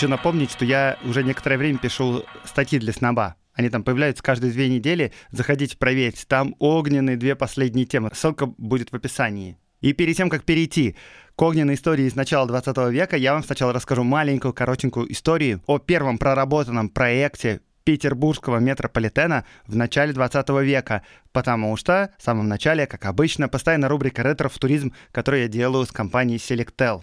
Хочу напомнить, что я уже некоторое время пишу статьи для сноба. Они там появляются каждые две недели. Заходите проверить. Там огненные две последние темы. Ссылка будет в описании. И перед тем, как перейти к огненной истории из начала 20 века, я вам сначала расскажу маленькую, коротенькую историю о первом проработанном проекте петербургского метрополитена в начале 20 века, потому что в самом начале, как обычно, постоянно рубрика «Ретро-футуризм», которую я делаю с компанией Selectel.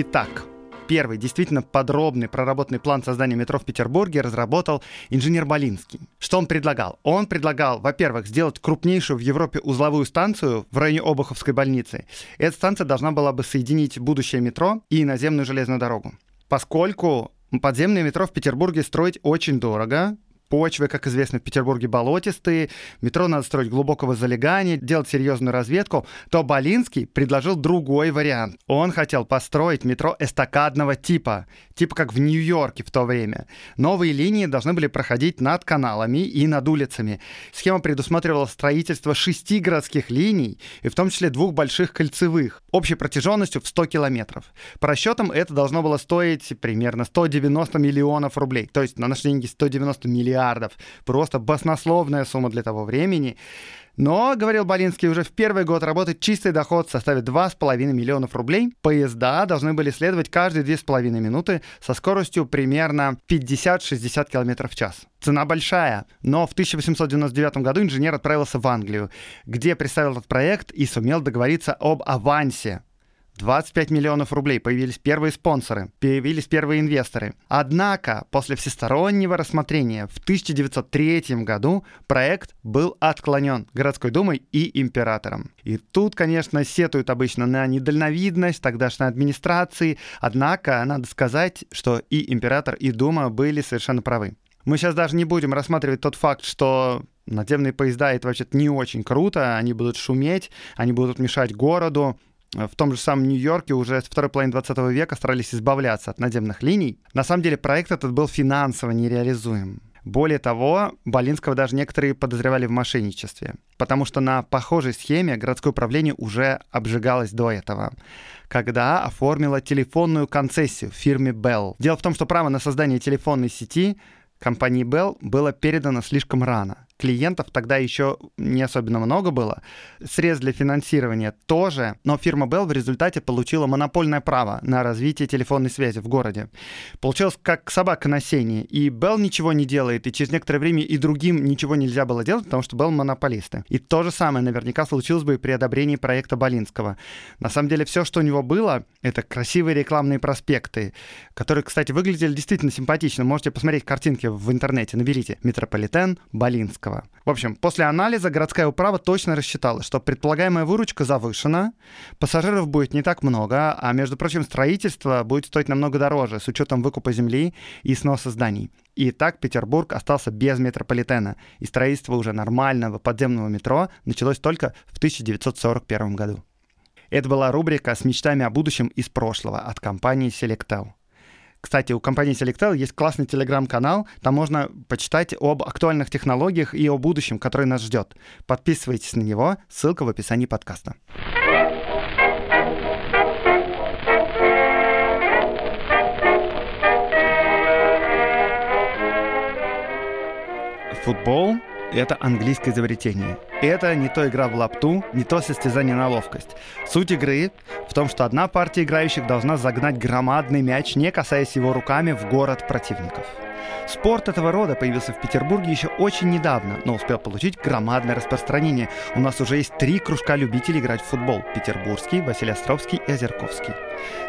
Итак, первый действительно подробный проработанный план создания метро в Петербурге разработал инженер Болинский. Что он предлагал? Он предлагал, во-первых, сделать крупнейшую в Европе узловую станцию в районе Обуховской больницы. Эта станция должна была бы соединить будущее метро и наземную железную дорогу. Поскольку подземное метро в Петербурге строить очень дорого, Почвы, как известно, в Петербурге болотистые, метро надо строить глубокого залегания, делать серьезную разведку, то Болинский предложил другой вариант. Он хотел построить метро эстакадного типа, типа как в Нью-Йорке в то время. Новые линии должны были проходить над каналами и над улицами. Схема предусматривала строительство шести городских линий, и в том числе двух больших кольцевых, общей протяженностью в 100 километров. По расчетам это должно было стоить примерно 190 миллионов рублей, то есть на наши деньги 190 миллиардов миллиардов. Просто баснословная сумма для того времени. Но, говорил Болинский, уже в первый год работы чистый доход составит 2,5 миллионов рублей. Поезда должны были следовать каждые 2,5 минуты со скоростью примерно 50-60 км в час. Цена большая, но в 1899 году инженер отправился в Англию, где представил этот проект и сумел договориться об авансе 25 миллионов рублей, появились первые спонсоры, появились первые инвесторы. Однако, после всестороннего рассмотрения в 1903 году проект был отклонен городской думой и императором. И тут, конечно, сетуют обычно на недальновидность тогдашней администрации, однако надо сказать, что и император, и дума были совершенно правы. Мы сейчас даже не будем рассматривать тот факт, что надземные поезда это вообще-то не очень круто, они будут шуметь, они будут мешать городу, в том же самом Нью-Йорке уже с второй половины 20 века старались избавляться от надземных линий. На самом деле проект этот был финансово нереализуем. Более того, Болинского даже некоторые подозревали в мошенничестве, потому что на похожей схеме городское управление уже обжигалось до этого, когда оформило телефонную концессию фирме Bell. Дело в том, что право на создание телефонной сети компании Bell было передано слишком рано клиентов тогда еще не особенно много было. Средств для финансирования тоже, но фирма Bell в результате получила монопольное право на развитие телефонной связи в городе. Получилось как собака на сене, и Bell ничего не делает, и через некоторое время и другим ничего нельзя было делать, потому что Bell монополисты. И то же самое наверняка случилось бы и при одобрении проекта Болинского. На самом деле все, что у него было, это красивые рекламные проспекты, которые, кстати, выглядели действительно симпатично. Можете посмотреть картинки в интернете, наберите «Метрополитен Болинского». Зеленского. В общем, после анализа городская управа точно рассчитала, что предполагаемая выручка завышена, пассажиров будет не так много, а, между прочим, строительство будет стоить намного дороже с учетом выкупа земли и сноса зданий. И так Петербург остался без метрополитена, и строительство уже нормального подземного метро началось только в 1941 году. Это была рубрика с мечтами о будущем из прошлого от компании Selectel. Кстати, у компании Selectel есть классный телеграм-канал, там можно почитать об актуальных технологиях и о будущем, которое нас ждет. Подписывайтесь на него, ссылка в описании подкаста. Футбол это английское изобретение. Это не то игра в лапту, не то состязание на ловкость. Суть игры в том, что одна партия играющих должна загнать громадный мяч, не касаясь его руками, в город противников. Спорт этого рода появился в Петербурге еще очень недавно, но успел получить громадное распространение. У нас уже есть три кружка любителей играть в футбол – Петербургский, Василий Островский и Озерковский.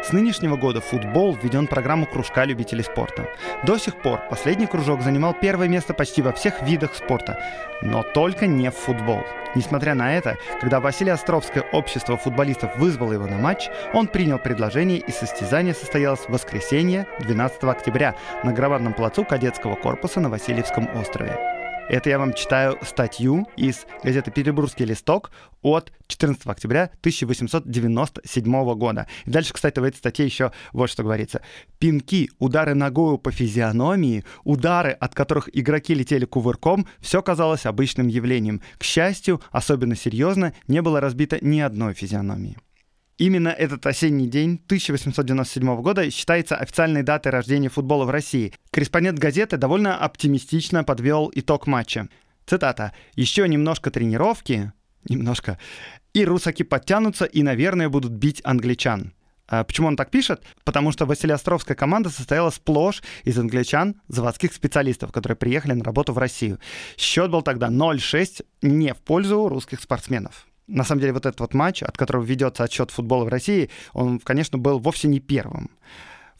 С нынешнего года футбол введен в программу кружка любителей спорта. До сих пор последний кружок занимал первое место почти во всех видах спорта, но только не в футбол. Несмотря на это, когда Василий Островское общество футболистов вызвало его на матч, он принял предложение и состязание состоялось в воскресенье 12 октября на громадном плацу кадетского корпуса на Васильевском острове. Это я вам читаю статью из газеты «Петербургский листок» от 14 октября 1897 года. И дальше, кстати, в этой статье еще вот что говорится. Пинки, удары ногою по физиономии, удары, от которых игроки летели кувырком, все казалось обычным явлением. К счастью, особенно серьезно, не было разбито ни одной физиономии. Именно этот осенний день 1897 года считается официальной датой рождения футбола в России. Корреспондент газеты довольно оптимистично подвел итог матча. Цитата. «Еще немножко тренировки, немножко, и русаки подтянутся и, наверное, будут бить англичан». А почему он так пишет? Потому что Василиостровская команда состояла сплошь из англичан, заводских специалистов, которые приехали на работу в Россию. Счет был тогда 0-6 не в пользу русских спортсменов на самом деле вот этот вот матч, от которого ведется отсчет футбола в России, он, конечно, был вовсе не первым.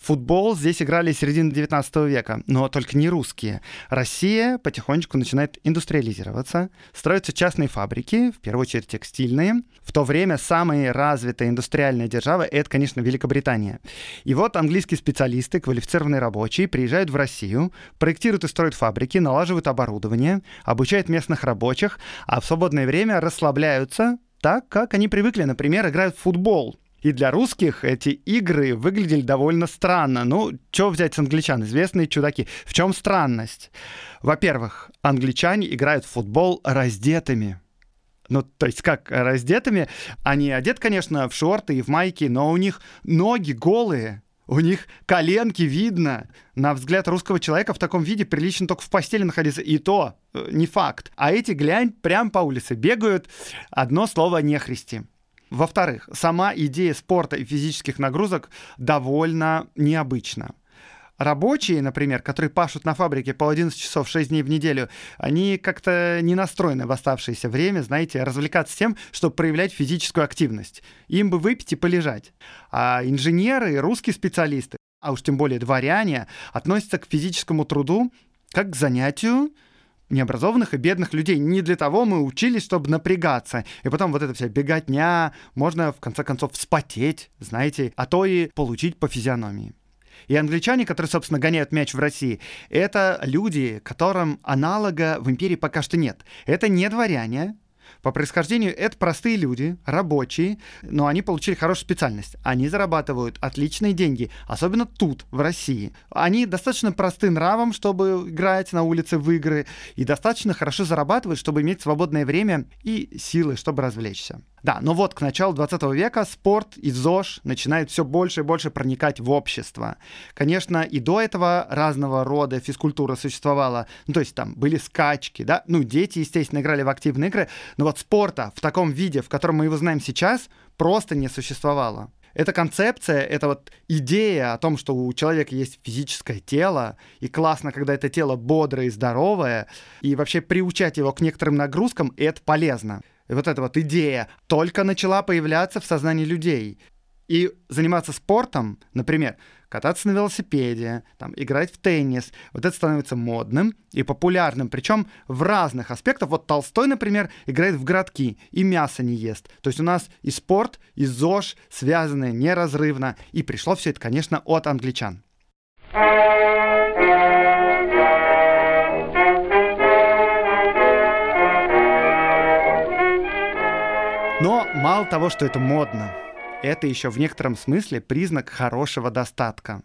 Футбол здесь играли середины 19 века, но только не русские. Россия потихонечку начинает индустриализироваться, строятся частные фабрики, в первую очередь текстильные. В то время самая развитая индустриальная держава — это, конечно, Великобритания. И вот английские специалисты, квалифицированные рабочие, приезжают в Россию, проектируют и строят фабрики, налаживают оборудование, обучают местных рабочих, а в свободное время расслабляются так, как они привыкли, например, играют в футбол — и для русских эти игры выглядели довольно странно. Ну, что взять с англичан? Известные чудаки. В чем странность? Во-первых, англичане играют в футбол раздетыми. Ну, то есть как раздетыми? Они одеты, конечно, в шорты и в майки, но у них ноги голые. У них коленки видно. На взгляд русского человека в таком виде прилично только в постели находиться. И то э, не факт. А эти, глянь, прям по улице бегают. Одно слово нехристи. Во-вторых, сама идея спорта и физических нагрузок довольно необычна. Рабочие, например, которые пашут на фабрике по 11 часов 6 дней в неделю, они как-то не настроены в оставшееся время, знаете, развлекаться тем, чтобы проявлять физическую активность. Им бы выпить и полежать. А инженеры, русские специалисты, а уж тем более дворяне, относятся к физическому труду как к занятию, необразованных и бедных людей. Не для того мы учились, чтобы напрягаться. И потом вот эта вся беготня, можно в конце концов вспотеть, знаете, а то и получить по физиономии. И англичане, которые, собственно, гоняют мяч в России, это люди, которым аналога в империи пока что нет. Это не дворяне, по происхождению это простые люди, рабочие, но они получили хорошую специальность. Они зарабатывают отличные деньги, особенно тут, в России. Они достаточно просты нравом, чтобы играть на улице в игры, и достаточно хорошо зарабатывают, чтобы иметь свободное время и силы, чтобы развлечься. Да, но вот к началу 20 века спорт и ЗОЖ начинают все больше и больше проникать в общество. Конечно, и до этого разного рода физкультура существовала. Ну, то есть там были скачки, да, ну, дети, естественно, играли в активные игры, но вот спорта в таком виде, в котором мы его знаем сейчас, просто не существовало. Эта концепция, эта вот идея о том, что у человека есть физическое тело, и классно, когда это тело бодрое и здоровое, и вообще приучать его к некоторым нагрузкам, это полезно вот эта вот идея только начала появляться в сознании людей. И заниматься спортом, например, кататься на велосипеде, там, играть в теннис, вот это становится модным и популярным, причем в разных аспектах. Вот Толстой, например, играет в городки и мясо не ест. То есть у нас и спорт, и ЗОЖ связаны неразрывно. И пришло все это, конечно, от англичан. Но мало того, что это модно, это еще в некотором смысле признак хорошего достатка.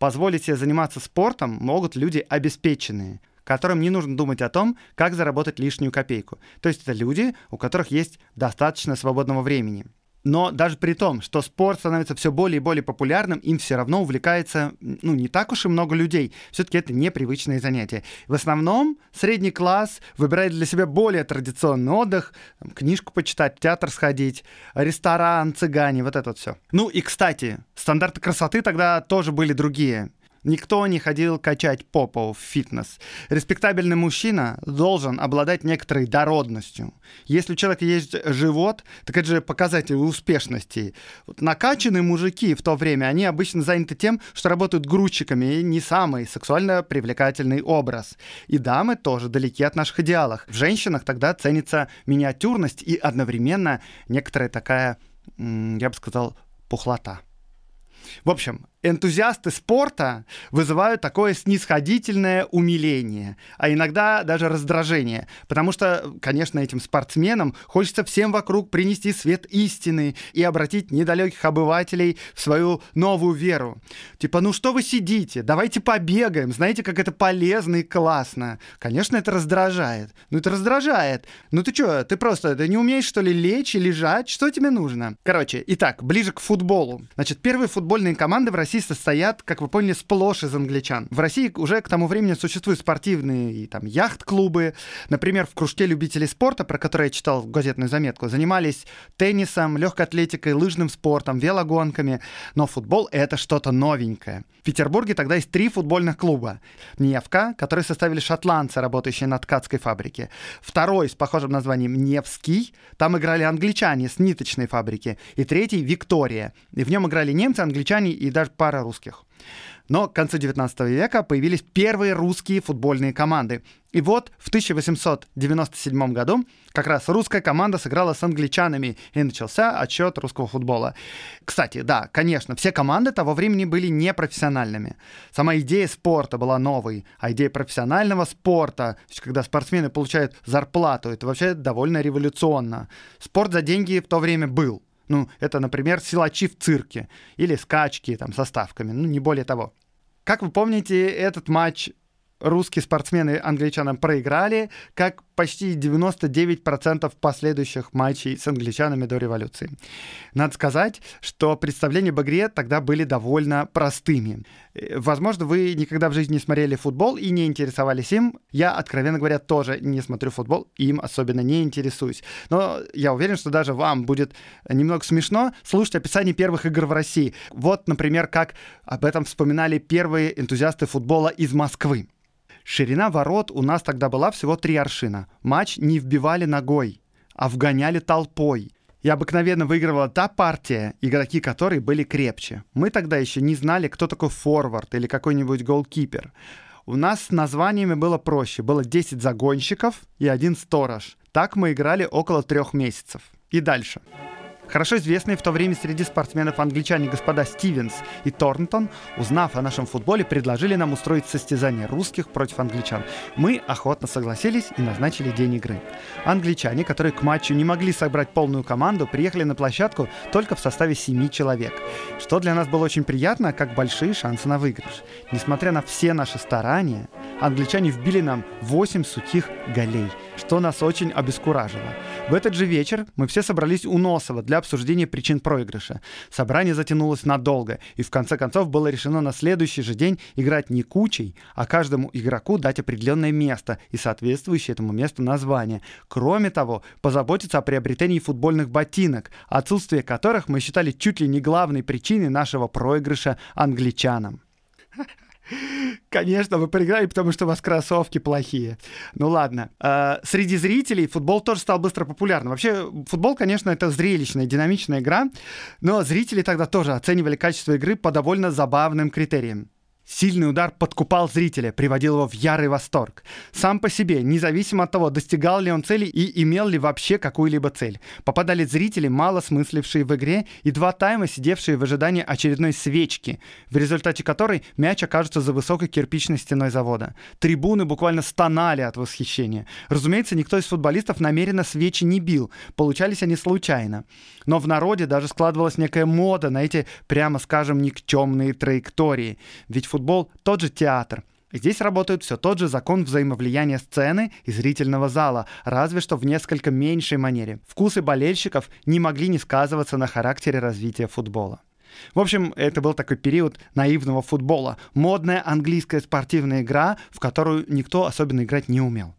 Позволить себе заниматься спортом могут люди обеспеченные, которым не нужно думать о том, как заработать лишнюю копейку. То есть это люди, у которых есть достаточно свободного времени. Но даже при том, что спорт становится все более и более популярным, им все равно увлекается ну, не так уж и много людей. Все-таки это непривычное занятие. В основном средний класс выбирает для себя более традиционный отдых, книжку почитать, театр сходить, ресторан, цыгане, вот это вот все. Ну и, кстати, стандарты красоты тогда тоже были другие. Никто не ходил качать попу в фитнес. Респектабельный мужчина должен обладать некоторой дородностью. Если у человека есть живот, так это же показатель успешности. Вот накачанные мужики в то время, они обычно заняты тем, что работают грузчиками, и не самый сексуально привлекательный образ. И дамы тоже далеки от наших идеалов. В женщинах тогда ценится миниатюрность и одновременно некоторая такая, я бы сказал, пухлота. В общем, энтузиасты спорта вызывают такое снисходительное умиление, а иногда даже раздражение, потому что, конечно, этим спортсменам хочется всем вокруг принести свет истины и обратить недалеких обывателей в свою новую веру. Типа, ну что вы сидите, давайте побегаем, знаете, как это полезно и классно. Конечно, это раздражает. Ну это раздражает. Ну ты что, ты просто ты не умеешь, что ли, лечь и лежать? Что тебе нужно? Короче, итак, ближе к футболу. Значит, первые футбольные команды в России России состоят, как вы поняли, сплошь из англичан. В России уже к тому времени существуют спортивные и там яхт-клубы. Например, в кружке любителей спорта, про который я читал газетную заметку, занимались теннисом, легкой атлетикой, лыжным спортом, велогонками. Но футбол — это что-то новенькое. В Петербурге тогда есть три футбольных клуба. Невка, который составили шотландцы, работающие на ткацкой фабрике. Второй с похожим названием Невский. Там играли англичане с ниточной фабрики. И третий — Виктория. И в нем играли немцы, англичане и даже пара русских. Но к концу 19 века появились первые русские футбольные команды. И вот в 1897 году как раз русская команда сыграла с англичанами, и начался отчет русского футбола. Кстати, да, конечно, все команды того времени были непрофессиональными. Сама идея спорта была новой, а идея профессионального спорта, когда спортсмены получают зарплату, это вообще довольно революционно. Спорт за деньги в то время был. Ну, это, например, силачи в цирке или скачки там со ставками, ну, не более того. Как вы помните, этот матч русские спортсмены англичанам проиграли, как почти 99% последующих матчей с англичанами до революции. Надо сказать, что представления об игре тогда были довольно простыми. Э, возможно, вы никогда в жизни не смотрели футбол и не интересовались им. Я, откровенно говоря, тоже не смотрю футбол, им особенно не интересуюсь. Но я уверен, что даже вам будет немного смешно слушать описание первых игр в России. Вот, например, как об этом вспоминали первые энтузиасты футбола из Москвы. Ширина ворот у нас тогда была всего три аршина. Матч не вбивали ногой, а вгоняли толпой. И обыкновенно выигрывала та партия, игроки которой были крепче. Мы тогда еще не знали, кто такой форвард или какой-нибудь голкипер. У нас с названиями было проще. Было 10 загонщиков и один сторож. Так мы играли около трех месяцев. И дальше. Хорошо известные в то время среди спортсменов англичане господа Стивенс и Торнтон, узнав о нашем футболе, предложили нам устроить состязание русских против англичан. Мы охотно согласились и назначили день игры. Англичане, которые к матчу не могли собрать полную команду, приехали на площадку только в составе семи человек, что для нас было очень приятно, как большие шансы на выигрыш. Несмотря на все наши старания, англичане вбили нам 8 сухих голей, что нас очень обескуражило. В этот же вечер мы все собрались у Носова для обсуждения причин проигрыша. Собрание затянулось надолго, и в конце концов было решено на следующий же день играть не кучей, а каждому игроку дать определенное место и соответствующее этому месту название. Кроме того, позаботиться о приобретении футбольных ботинок, отсутствие которых мы считали чуть ли не главной причиной нашего проигрыша англичанам. Конечно, вы проиграли, потому что у вас кроссовки плохие. Ну ладно. Э, среди зрителей футбол тоже стал быстро популярным. Вообще, футбол, конечно, это зрелищная, динамичная игра, но зрители тогда тоже оценивали качество игры по довольно забавным критериям. Сильный удар подкупал зрителя, приводил его в ярый восторг. Сам по себе, независимо от того, достигал ли он цели и имел ли вообще какую-либо цель. Попадали зрители, мало смыслившие в игре, и два тайма, сидевшие в ожидании очередной свечки, в результате которой мяч окажется за высокой кирпичной стеной завода. Трибуны буквально стонали от восхищения. Разумеется, никто из футболистов намеренно свечи не бил, получались они случайно. Но в народе даже складывалась некая мода на эти, прямо скажем, никчемные траектории. Ведь футбол — тот же театр. Здесь работает все тот же закон взаимовлияния сцены и зрительного зала, разве что в несколько меньшей манере. Вкусы болельщиков не могли не сказываться на характере развития футбола. В общем, это был такой период наивного футбола. Модная английская спортивная игра, в которую никто особенно играть не умел.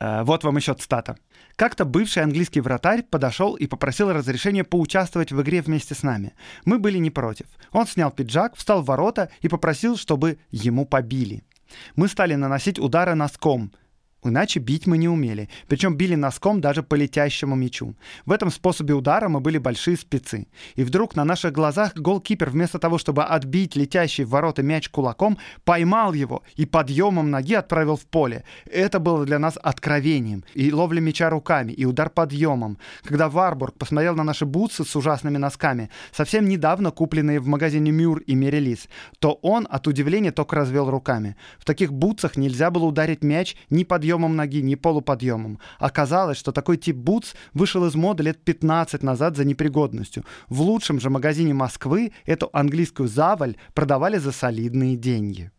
Э, вот вам еще цитата. Как-то бывший английский вратарь подошел и попросил разрешения поучаствовать в игре вместе с нами. Мы были не против. Он снял пиджак, встал в ворота и попросил, чтобы ему побили. Мы стали наносить удары носком, Иначе бить мы не умели. Причем били носком даже по летящему мячу. В этом способе удара мы были большие спецы. И вдруг на наших глазах голкипер вместо того, чтобы отбить летящий в ворота мяч кулаком, поймал его и подъемом ноги отправил в поле. Это было для нас откровением. И ловля мяча руками, и удар подъемом. Когда Варбург посмотрел на наши бутсы с ужасными носками, совсем недавно купленные в магазине Мюр и Мерилис, то он от удивления только развел руками. В таких бутсах нельзя было ударить мяч ни подъемом подъемом ноги, не полуподъемом. Оказалось, что такой тип бутс вышел из моды лет 15 назад за непригодностью. В лучшем же магазине Москвы эту английскую заваль продавали за солидные деньги.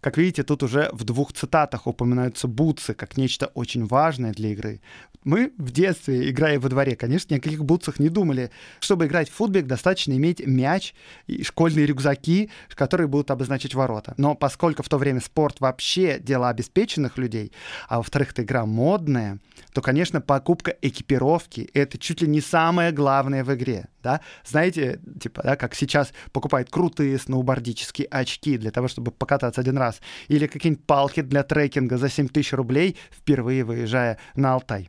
Как видите, тут уже в двух цитатах упоминаются бутсы как нечто очень важное для игры. Мы в детстве, играя во дворе, конечно, ни о каких бутсах не думали. Чтобы играть в футбик, достаточно иметь мяч и школьные рюкзаки, которые будут обозначать ворота. Но поскольку в то время спорт вообще дело обеспеченных людей, а во-вторых, это игра модная, то, конечно, покупка экипировки — это чуть ли не самое главное в игре. Да? Знаете, типа, да, как сейчас покупают крутые сноубордические очки для того, чтобы покататься один раз, или какие-нибудь палки для трекинга за 7 тысяч рублей, впервые выезжая на Алтай.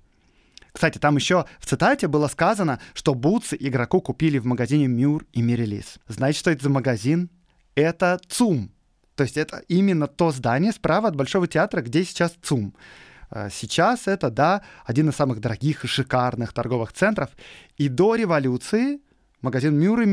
Кстати, там еще в цитате было сказано, что бутсы игроку купили в магазине Мюр и Мирелис. Знаете, что это за магазин? Это ЦУМ. То есть это именно то здание справа от Большого театра, где сейчас ЦУМ. Э, сейчас это, да, один из самых дорогих и шикарных торговых центров. И до революции Магазин Мюр и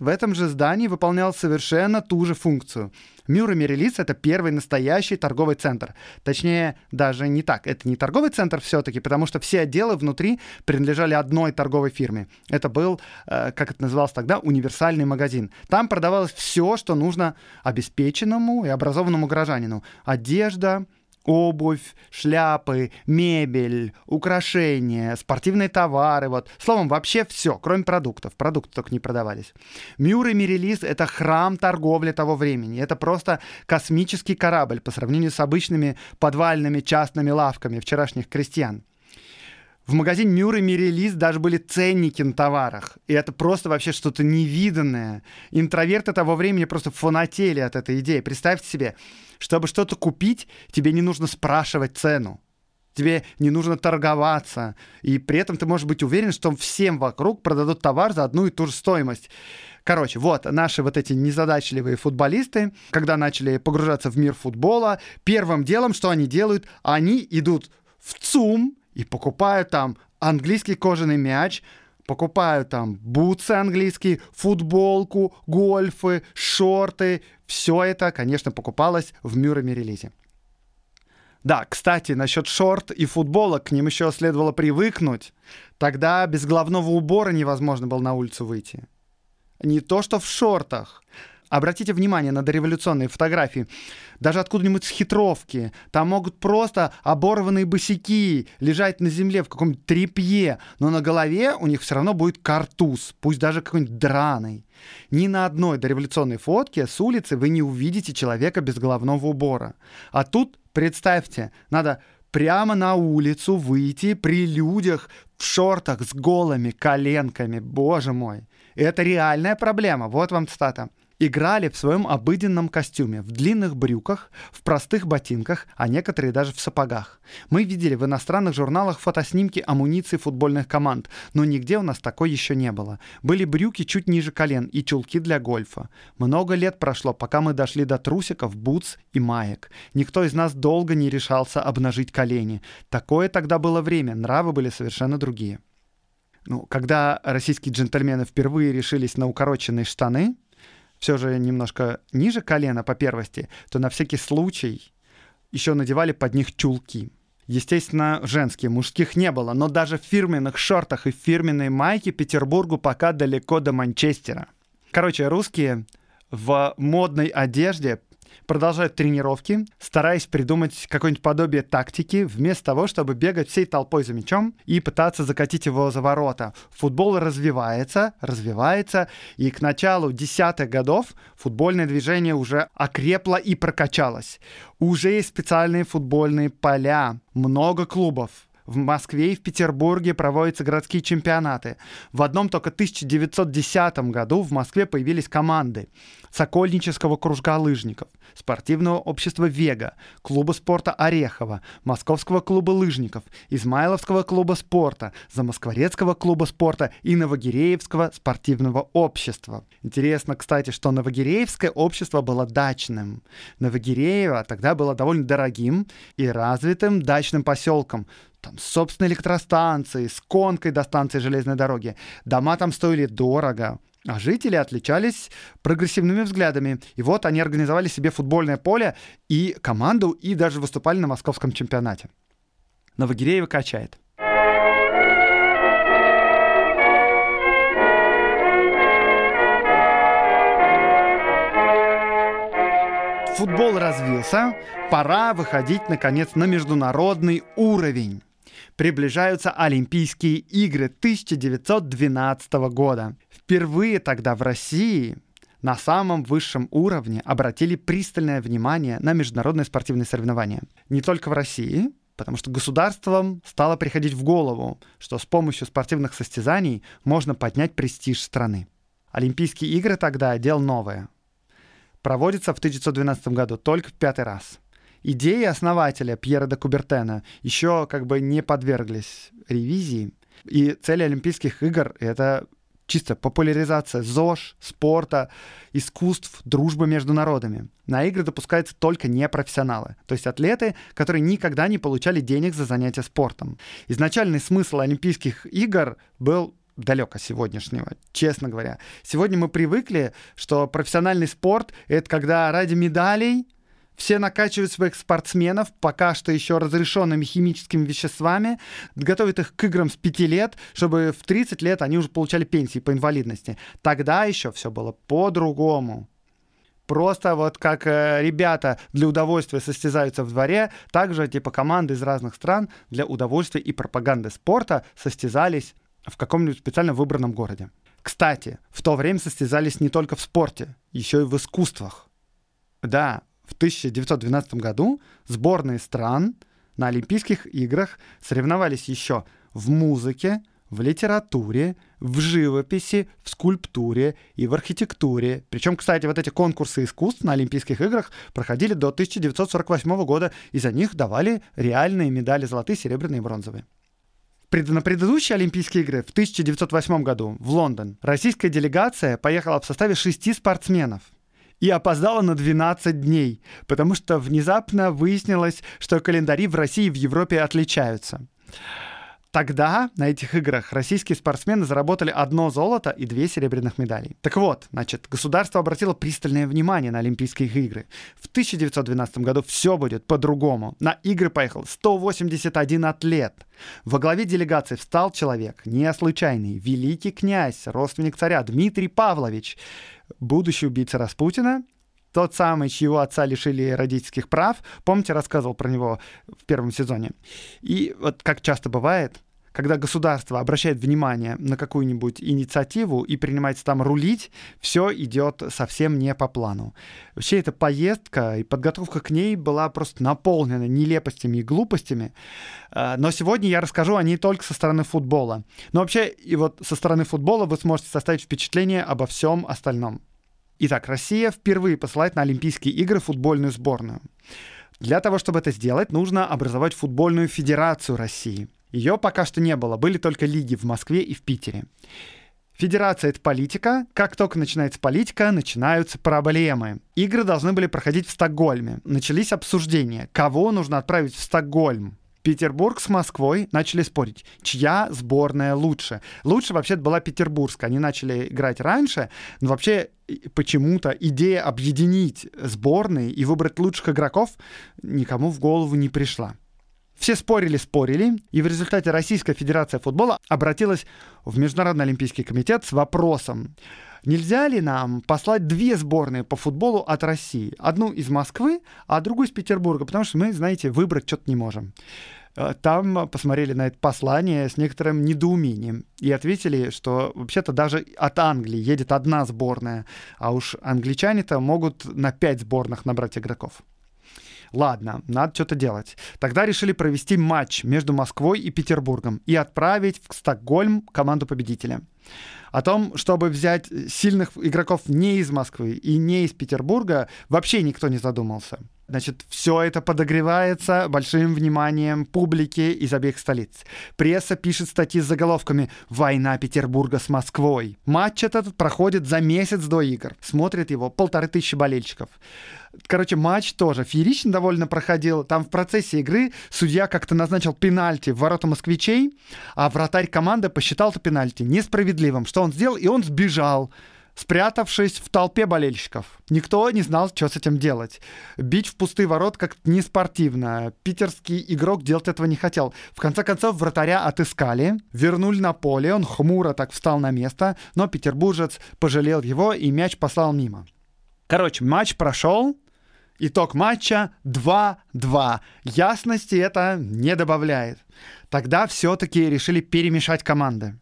в этом же здании выполнял совершенно ту же функцию. Мюр и это первый настоящий торговый центр. Точнее, даже не так. Это не торговый центр все-таки, потому что все отделы внутри принадлежали одной торговой фирме. Это был, э, как это называлось тогда, универсальный магазин. Там продавалось все, что нужно обеспеченному и образованному горожанину. Одежда, обувь, шляпы, мебель, украшения, спортивные товары, вот. Словом, вообще все, кроме продуктов. Продукты только не продавались. Мюр и Мирелиз — это храм торговли того времени. Это просто космический корабль по сравнению с обычными подвальными частными лавками вчерашних крестьян. В магазине Мюр и Мирелиз даже были ценники на товарах. И это просто вообще что-то невиданное. Интроверты того времени просто фанатели от этой идеи. Представьте себе, чтобы что-то купить, тебе не нужно спрашивать цену. Тебе не нужно торговаться. И при этом ты можешь быть уверен, что всем вокруг продадут товар за одну и ту же стоимость. Короче, вот наши вот эти незадачливые футболисты, когда начали погружаться в мир футбола, первым делом, что они делают, они идут в ЦУМ, и покупаю там английский кожаный мяч, покупаю там бутсы английские, футболку, гольфы, шорты. Все это, конечно, покупалось в Мюрреме релизе. Да, кстати, насчет шорт и футболок, к ним еще следовало привыкнуть. Тогда без головного убора невозможно было на улицу выйти. Не то, что в шортах. Обратите внимание на дореволюционные фотографии. Даже откуда-нибудь с хитровки. Там могут просто оборванные босики лежать на земле в каком-нибудь трепье, но на голове у них все равно будет картуз, пусть даже какой-нибудь драный. Ни на одной дореволюционной фотке с улицы вы не увидите человека без головного убора. А тут, представьте, надо прямо на улицу выйти при людях в шортах с голыми коленками. Боже мой. Это реальная проблема. Вот вам цитата играли в своем обыденном костюме, в длинных брюках, в простых ботинках, а некоторые даже в сапогах. Мы видели в иностранных журналах фотоснимки амуниции футбольных команд, но нигде у нас такой еще не было. Были брюки чуть ниже колен и чулки для гольфа. Много лет прошло, пока мы дошли до трусиков, бутс и маек. Никто из нас долго не решался обнажить колени. Такое тогда было время, нравы были совершенно другие. Ну, когда российские джентльмены впервые решились на укороченные штаны, все же немножко ниже колена по первости, то на всякий случай еще надевали под них чулки. Естественно, женские, мужских не было, но даже в фирменных шортах и фирменной майке Петербургу пока далеко до Манчестера. Короче, русские в модной одежде продолжают тренировки, стараясь придумать какое-нибудь подобие тактики, вместо того, чтобы бегать всей толпой за мячом и пытаться закатить его за ворота. Футбол развивается, развивается, и к началу десятых годов футбольное движение уже окрепло и прокачалось. Уже есть специальные футбольные поля, много клубов, в Москве и в Петербурге проводятся городские чемпионаты. В одном только 1910 году в Москве появились команды Сокольнического кружка лыжников, спортивного общества «Вега», клуба спорта «Орехово», Московского клуба лыжников, Измайловского клуба спорта, Замоскворецкого клуба спорта и Новогиреевского спортивного общества. Интересно, кстати, что Новогиреевское общество было дачным. Новогиреево тогда было довольно дорогим и развитым дачным поселком, там, с собственной электростанцией, с конкой до станции железной дороги. Дома там стоили дорого, а жители отличались прогрессивными взглядами. И вот они организовали себе футбольное поле и команду, и даже выступали на московском чемпионате. Новогиреево качает. Футбол развился, пора выходить, наконец, на международный уровень приближаются Олимпийские игры 1912 года. Впервые тогда в России на самом высшем уровне обратили пристальное внимание на международные спортивные соревнования. Не только в России, потому что государствам стало приходить в голову, что с помощью спортивных состязаний можно поднять престиж страны. Олимпийские игры тогда дело новое. Проводятся в 1912 году только в пятый раз – идеи основателя Пьера де Кубертена еще как бы не подверглись ревизии. И цель Олимпийских игр — это чисто популяризация ЗОЖ, спорта, искусств, дружбы между народами. На игры допускаются только непрофессионалы, то есть атлеты, которые никогда не получали денег за занятия спортом. Изначальный смысл Олимпийских игр был далек от сегодняшнего, честно говоря. Сегодня мы привыкли, что профессиональный спорт — это когда ради медалей все накачивают своих спортсменов пока что еще разрешенными химическими веществами, готовят их к играм с 5 лет, чтобы в 30 лет они уже получали пенсии по инвалидности. Тогда еще все было по-другому. Просто вот как э, ребята для удовольствия состязаются в дворе, также типа команды из разных стран для удовольствия и пропаганды спорта состязались в каком-нибудь специально выбранном городе. Кстати, в то время состязались не только в спорте, еще и в искусствах. Да, в 1912 году сборные стран на Олимпийских играх соревновались еще в музыке, в литературе, в живописи, в скульптуре и в архитектуре. Причем, кстати, вот эти конкурсы искусств на Олимпийских играх проходили до 1948 года, и за них давали реальные медали золотые, серебряные и бронзовые. На предыдущие Олимпийские игры в 1908 году в Лондон российская делегация поехала в составе шести спортсменов – и опоздала на 12 дней, потому что внезапно выяснилось, что календари в России и в Европе отличаются. Тогда на этих играх российские спортсмены заработали одно золото и две серебряных медалей. Так вот, значит, государство обратило пристальное внимание на Олимпийские игры. В 1912 году все будет по-другому. На игры поехал 181 атлет. Во главе делегации встал человек, не случайный, великий князь, родственник царя Дмитрий Павлович, будущий убийца Распутина, тот самый, чьего отца лишили родительских прав. Помните, рассказывал про него в первом сезоне. И вот как часто бывает, когда государство обращает внимание на какую-нибудь инициативу и принимается там рулить, все идет совсем не по плану. Вообще эта поездка и подготовка к ней была просто наполнена нелепостями и глупостями. А, но сегодня я расскажу о ней только со стороны футбола. Но вообще и вот со стороны футбола вы сможете составить впечатление обо всем остальном. Итак, Россия впервые посылает на Олимпийские игры футбольную сборную. Для того, чтобы это сделать, нужно образовать футбольную федерацию России. Ее пока что не было, были только лиги в Москве и в Питере. Федерация — это политика. Как только начинается политика, начинаются проблемы. Игры должны были проходить в Стокгольме. Начались обсуждения, кого нужно отправить в Стокгольм. Петербург с Москвой начали спорить, чья сборная лучше. Лучше вообще-то была петербургская. Они начали играть раньше, но вообще почему-то идея объединить сборные и выбрать лучших игроков никому в голову не пришла. Все спорили-спорили, и в результате Российская Федерация футбола обратилась в Международный Олимпийский комитет с вопросом, нельзя ли нам послать две сборные по футболу от России? Одну из Москвы, а другую из Петербурга, потому что мы, знаете, выбрать что-то не можем. Э, там посмотрели на это послание с некоторым недоумением и ответили, что вообще-то даже от Англии едет одна сборная, а уж англичане-то могут на пять сборных набрать игроков. Ладно, надо что-то делать. Тогда решили провести матч между Москвой и Петербургом и отправить в Стокгольм команду победителя. О том, чтобы взять сильных игроков не из Москвы и не из Петербурга, вообще никто не задумался. Значит, все это подогревается большим вниманием публики из обеих столиц. Пресса пишет статьи с заголовками «Война Петербурга с Москвой». Матч этот проходит за месяц до игр. Смотрит его полторы тысячи болельщиков. Короче, матч тоже феерично довольно проходил. Там в процессе игры судья как-то назначил пенальти в ворота москвичей, а вратарь команды посчитал это пенальти несправедливым. Что он сделал? И он сбежал спрятавшись в толпе болельщиков. Никто не знал, что с этим делать. Бить в пустые ворот как-то не спортивно. Питерский игрок делать этого не хотел. В конце концов, вратаря отыскали, вернули на поле, он хмуро так встал на место, но петербуржец пожалел его и мяч послал мимо. Короче, матч прошел, Итог матча 2-2. Ясности это не добавляет. Тогда все-таки решили перемешать команды.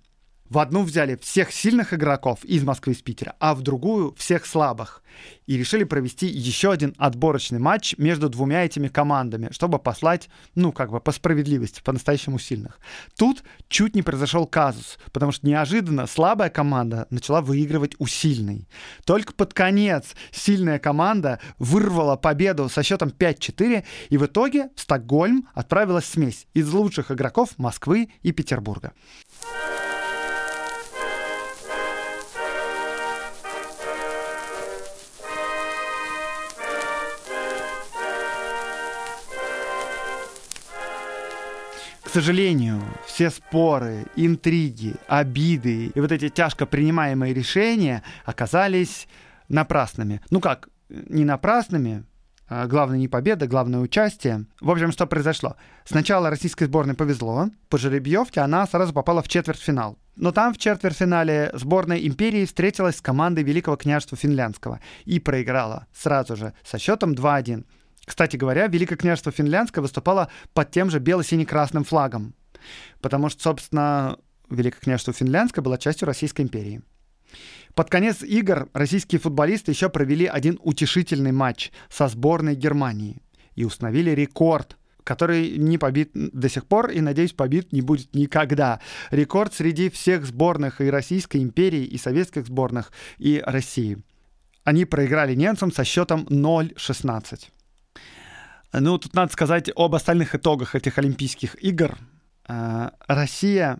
В одну взяли всех сильных игроков из Москвы и из Питера, а в другую всех слабых. И решили провести еще один отборочный матч между двумя этими командами, чтобы послать, ну, как бы по справедливости, по-настоящему сильных. Тут чуть не произошел казус, потому что неожиданно слабая команда начала выигрывать у сильной. Только под конец сильная команда вырвала победу со счетом 5-4, и в итоге в Стокгольм отправилась смесь из лучших игроков Москвы и Петербурга. Сожалению, все споры, интриги, обиды и вот эти тяжко принимаемые решения оказались напрасными. Ну как, не напрасными, а главное не победа, главное участие. В общем, что произошло? Сначала российской сборной повезло, по жеребьевке она сразу попала в четвертьфинал. Но там в четвертьфинале сборная империи встретилась с командой Великого княжества Финляндского и проиграла сразу же со счетом 2-1. Кстати говоря, Великое княжество Финляндское выступало под тем же бело-сине-красным флагом, потому что, собственно, Великое княжество Финляндское было частью Российской империи. Под конец игр российские футболисты еще провели один утешительный матч со сборной Германии и установили рекорд, который не побит до сих пор и, надеюсь, побит не будет никогда. Рекорд среди всех сборных и Российской империи, и советских сборных, и России. Они проиграли немцам со счетом 0-16. Ну, тут надо сказать об остальных итогах этих Олимпийских игр. Э, Россия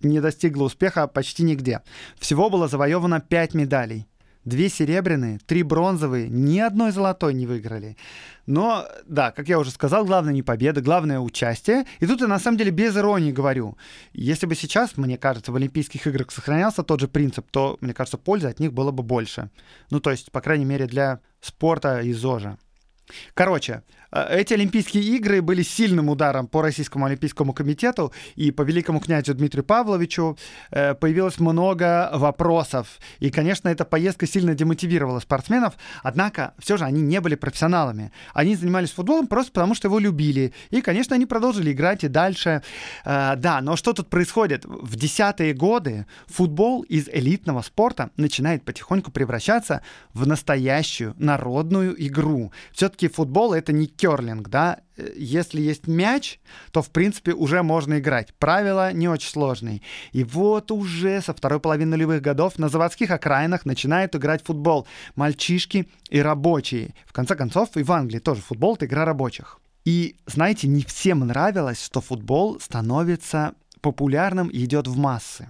не достигла успеха почти нигде. Всего было завоевано 5 медалей. Две серебряные, три бронзовые, ни одной золотой не выиграли. Но, да, как я уже сказал, главное не победа, главное участие. И тут я на самом деле без иронии говорю. Если бы сейчас, мне кажется, в Олимпийских играх сохранялся тот же принцип, то, мне кажется, пользы от них было бы больше. Ну, то есть, по крайней мере, для спорта и ЗОЖа. Короче, э, эти Олимпийские игры были сильным ударом по Российскому Олимпийскому комитету и по великому князю Дмитрию Павловичу э, появилось много вопросов. И, конечно, эта поездка сильно демотивировала спортсменов, однако все же они не были профессионалами. Они занимались футболом просто потому, что его любили. И, конечно, они продолжили играть и дальше. Э, да, но что тут происходит? В десятые годы футбол из элитного спорта начинает потихоньку превращаться в настоящую народную игру. Все-таки футбол это не керлинг, да, если есть мяч, то, в принципе, уже можно играть. Правила не очень сложные. И вот уже со второй половины нулевых годов на заводских окраинах начинают играть футбол мальчишки и рабочие. В конце концов, и в Англии тоже футбол — это игра рабочих. И, знаете, не всем нравилось, что футбол становится популярным и идет в массы.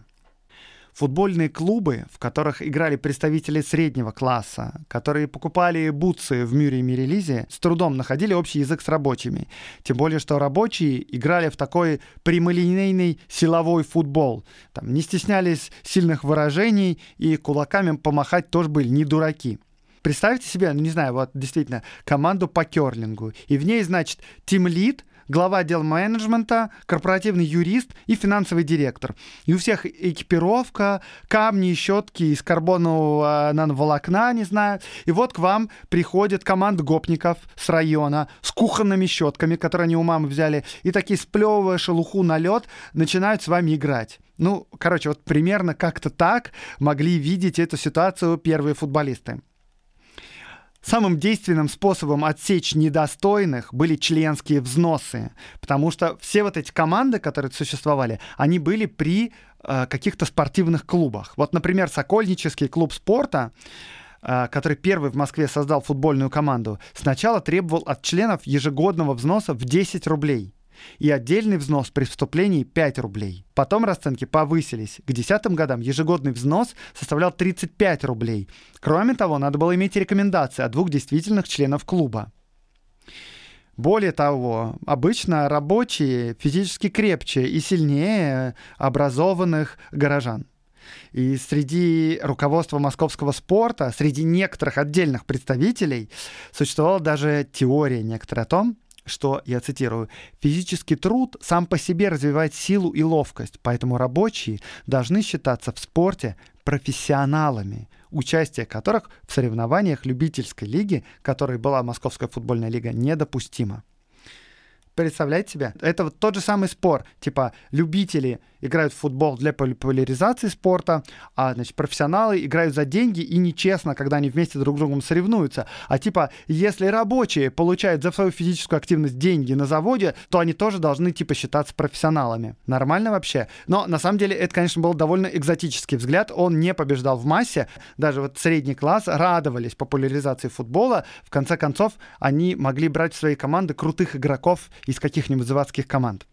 Футбольные клубы, в которых играли представители среднего класса, которые покупали бутсы в Мюре и Мирелизе, с трудом находили общий язык с рабочими. Тем более, что рабочие играли в такой прямолинейный силовой футбол. Там не стеснялись сильных выражений и кулаками помахать тоже были не дураки. Представьте себе, ну не знаю, вот действительно, команду по керлингу. И в ней, значит, тимлит глава отдела менеджмента, корпоративный юрист и финансовый директор. И у всех экипировка, камни, щетки из карбонового нановолокна, не знаю. И вот к вам приходит команда гопников с района с кухонными щетками, которые они у мамы взяли, и такие сплевывая шелуху на лед, начинают с вами играть. Ну, короче, вот примерно как-то так могли видеть эту ситуацию первые футболисты. Самым действенным способом отсечь недостойных были членские взносы, потому что все вот эти команды, которые существовали, они были при э, каких-то спортивных клубах. Вот, например, Сокольнический клуб спорта, э, который первый в Москве создал футбольную команду, сначала требовал от членов ежегодного взноса в 10 рублей и отдельный взнос при вступлении 5 рублей. Потом расценки повысились. К десятым годам ежегодный взнос составлял 35 рублей. Кроме того, надо было иметь рекомендации от двух действительных членов клуба. Более того, обычно рабочие физически крепче и сильнее образованных горожан. И среди руководства московского спорта, среди некоторых отдельных представителей, существовала даже теория некоторая о том, что, я цитирую, «физический труд сам по себе развивает силу и ловкость, поэтому рабочие должны считаться в спорте профессионалами, участие которых в соревнованиях любительской лиги, которой была Московская футбольная лига, недопустимо». Представляете себе? Это вот тот же самый спор. Типа, любители играют в футбол для популяризации спорта, а значит, профессионалы играют за деньги и нечестно, когда они вместе друг с другом соревнуются. А типа, если рабочие получают за свою физическую активность деньги на заводе, то они тоже должны типа считаться профессионалами. Нормально вообще? Но на самом деле это, конечно, был довольно экзотический взгляд. Он не побеждал в массе. Даже вот средний класс радовались популяризации футбола. В конце концов, они могли брать в свои команды крутых игроков из каких-нибудь заводских команд.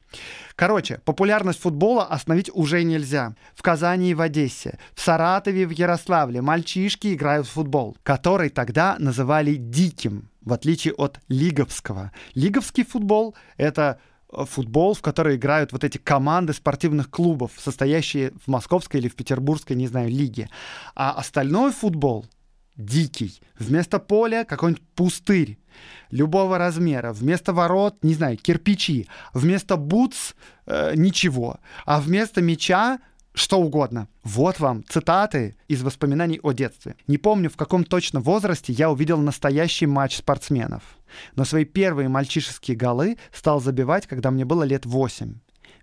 Короче, популярность футбола остановить уже нельзя. В Казани и в Одессе, в Саратове в Ярославле мальчишки играют в футбол, который тогда называли диким, в отличие от лиговского. Лиговский футбол — это э, футбол, в который играют вот эти команды спортивных клубов, состоящие в московской или в петербургской, не знаю, лиге. А остальной футбол дикий. Вместо поля какой-нибудь пустырь любого размера. Вместо ворот, не знаю, кирпичи. Вместо бутс э, ничего. А вместо мяча что угодно. Вот вам цитаты из воспоминаний о детстве. Не помню, в каком точно возрасте я увидел настоящий матч спортсменов. Но свои первые мальчишеские голы стал забивать, когда мне было лет восемь.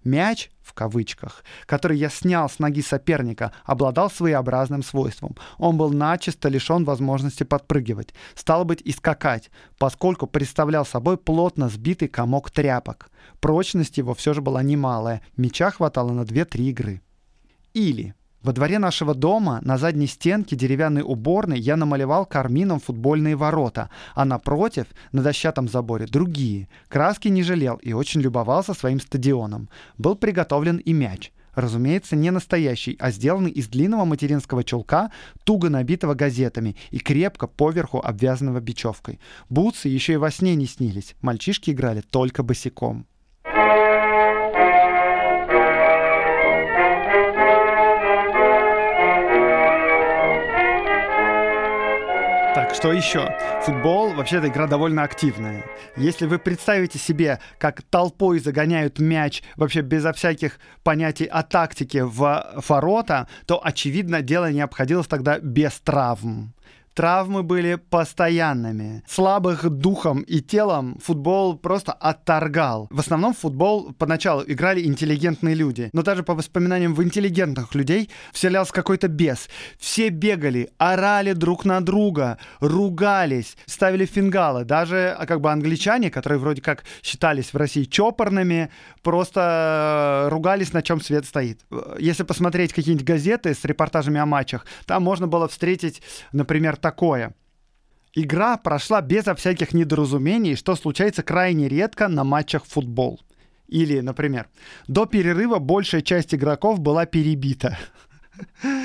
Мяч, в кавычках, который я снял с ноги соперника, обладал своеобразным свойством. Он был начисто лишен возможности подпрыгивать, стало быть, и скакать, поскольку представлял собой плотно сбитый комок тряпок. Прочность его все же была немалая, мяча хватало на 2-3 игры. Или во дворе нашего дома на задней стенке деревянной уборной я намалевал кармином футбольные ворота, а напротив, на дощатом заборе, другие. Краски не жалел и очень любовался своим стадионом. Был приготовлен и мяч. Разумеется, не настоящий, а сделанный из длинного материнского чулка, туго набитого газетами и крепко поверху обвязанного бечевкой. Бутсы еще и во сне не снились. Мальчишки играли только босиком. Что еще? Футбол, вообще, эта игра довольно активная. Если вы представите себе, как толпой загоняют мяч вообще безо всяких понятий о тактике в ворота, то, очевидно, дело не обходилось тогда без травм. Травмы были постоянными. Слабых духом и телом футбол просто отторгал. В основном в футбол поначалу играли интеллигентные люди. Но даже по воспоминаниям в интеллигентных людей вселялся какой-то бес. Все бегали, орали друг на друга, ругались, ставили фингалы. Даже а, как бы англичане, которые вроде как считались в России чопорными, просто ругались, на чем свет стоит. Если посмотреть какие-нибудь газеты с репортажами о матчах, там можно было встретить, например, такое. Игра прошла безо всяких недоразумений, что случается крайне редко на матчах футбол. Или, например, до перерыва большая часть игроков была перебита.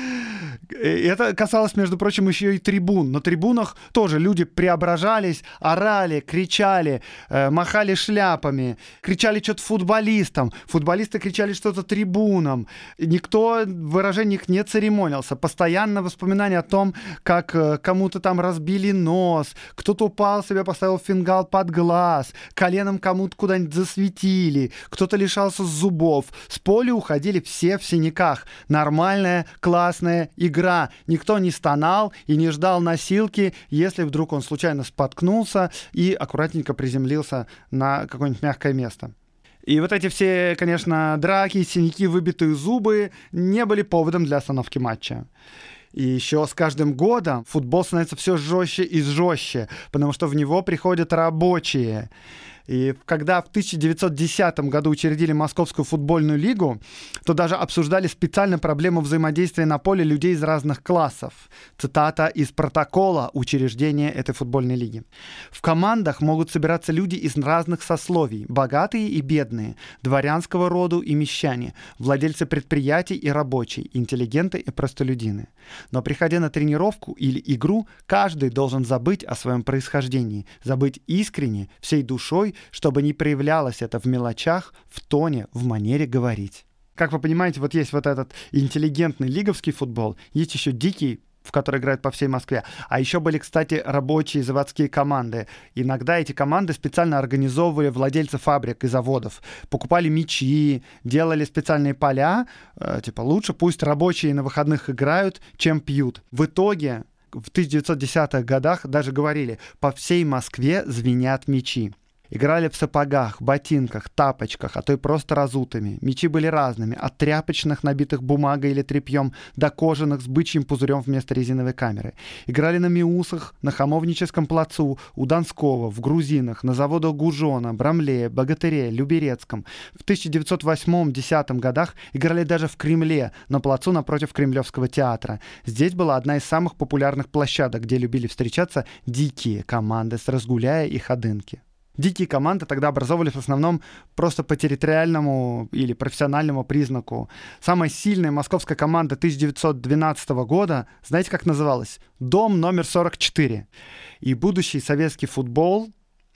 Это касалось, между прочим, еще и трибун. На трибунах тоже люди преображались, орали, кричали, э, махали шляпами, кричали что-то футболистам. Футболисты кричали что-то трибунам. Никто в выражениях не церемонился. Постоянно воспоминания о том, как э, кому-то там разбили нос, кто-то упал себе, поставил фингал под глаз, коленом кому-то куда-нибудь засветили, кто-то лишался зубов. С поля уходили все в синяках. Нормальная, классная игра. Никто не стонал и не ждал носилки, если вдруг он случайно споткнулся и аккуратненько приземлился на какое-нибудь мягкое место. И вот эти все, конечно, драки, синяки, выбитые зубы не были поводом для остановки матча. И еще с каждым годом футбол становится все жестче и жестче, потому что в него приходят рабочие. И когда в 1910 году учредили Московскую футбольную лигу, то даже обсуждали специально проблему взаимодействия на поле людей из разных классов. Цитата из протокола учреждения этой футбольной лиги. В командах могут собираться люди из разных сословий, богатые и бедные, дворянского роду и мещане, владельцы предприятий и рабочие, интеллигенты и простолюдины. Но приходя на тренировку или игру, каждый должен забыть о своем происхождении, забыть искренне, всей душой чтобы не проявлялось это в мелочах, в тоне, в манере говорить. Как вы понимаете, вот есть вот этот интеллигентный лиговский футбол, есть еще дикий в который играют по всей Москве. А еще были, кстати, рабочие заводские команды. Иногда эти команды специально организовывали владельцы фабрик и заводов. Покупали мячи, делали специальные поля. Э, типа лучше пусть рабочие на выходных играют, чем пьют. В итоге в 1910-х годах даже говорили, по всей Москве звенят мечи. Играли в сапогах, ботинках, тапочках, а то и просто разутыми. Мечи были разными, от тряпочных, набитых бумагой или тряпьем, до кожаных с бычьим пузырем вместо резиновой камеры. Играли на Миусах, на Хамовническом плацу, у Донского, в Грузинах, на заводах Гужона, Брамле, Богатыре, Люберецком. В 1908-10 годах играли даже в Кремле, на плацу напротив Кремлевского театра. Здесь была одна из самых популярных площадок, где любили встречаться дикие команды с разгуляя и ходынки. Дикие команды тогда образовывались в основном просто по территориальному или профессиональному признаку. Самая сильная московская команда 1912 года, знаете, как называлась? Дом номер 44. И будущий советский футбол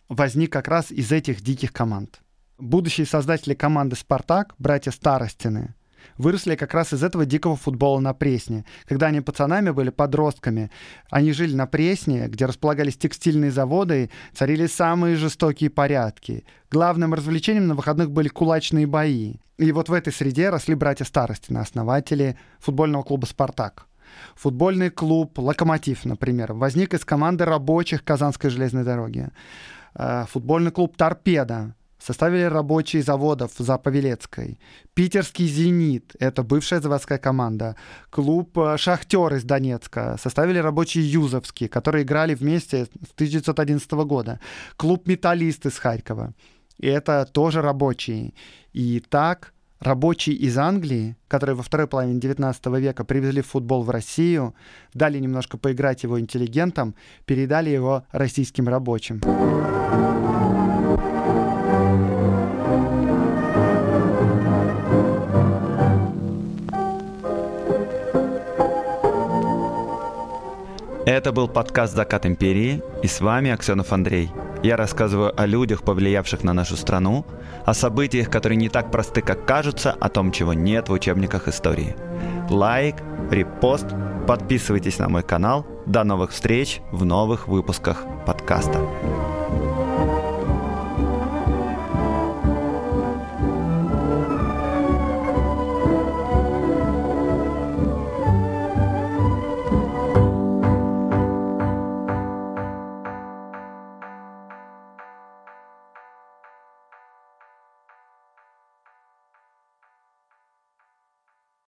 возник как раз из этих диких команд. Будущие создатели команды «Спартак», братья Старостины, выросли как раз из этого дикого футбола на Пресне. Когда они пацанами были, подростками, они жили на Пресне, где располагались текстильные заводы, царили самые жестокие порядки. Главным развлечением на выходных были кулачные бои. И вот в этой среде росли братья Старостина, основатели футбольного клуба «Спартак». Футбольный клуб «Локомотив», например, возник из команды рабочих Казанской железной дороги. Э, футбольный клуб «Торпеда», составили рабочие заводов за Павелецкой. Питерский «Зенит» — это бывшая заводская команда. Клуб э, «Шахтер» из Донецка составили рабочие «Юзовские», которые играли вместе с 1911 года. Клуб «Металлист» из Харькова. И это тоже рабочие. И так рабочие из Англии, которые во второй половине 19 века привезли футбол в Россию, дали немножко поиграть его интеллигентам, передали его российским рабочим. Это был подкаст «Закат империи» и с вами Аксенов Андрей. Я рассказываю о людях, повлиявших на нашу страну, о событиях, которые не так просты, как кажутся, о том, чего нет в учебниках истории. Лайк, репост, подписывайтесь на мой канал. До новых встреч в новых выпусках подкаста.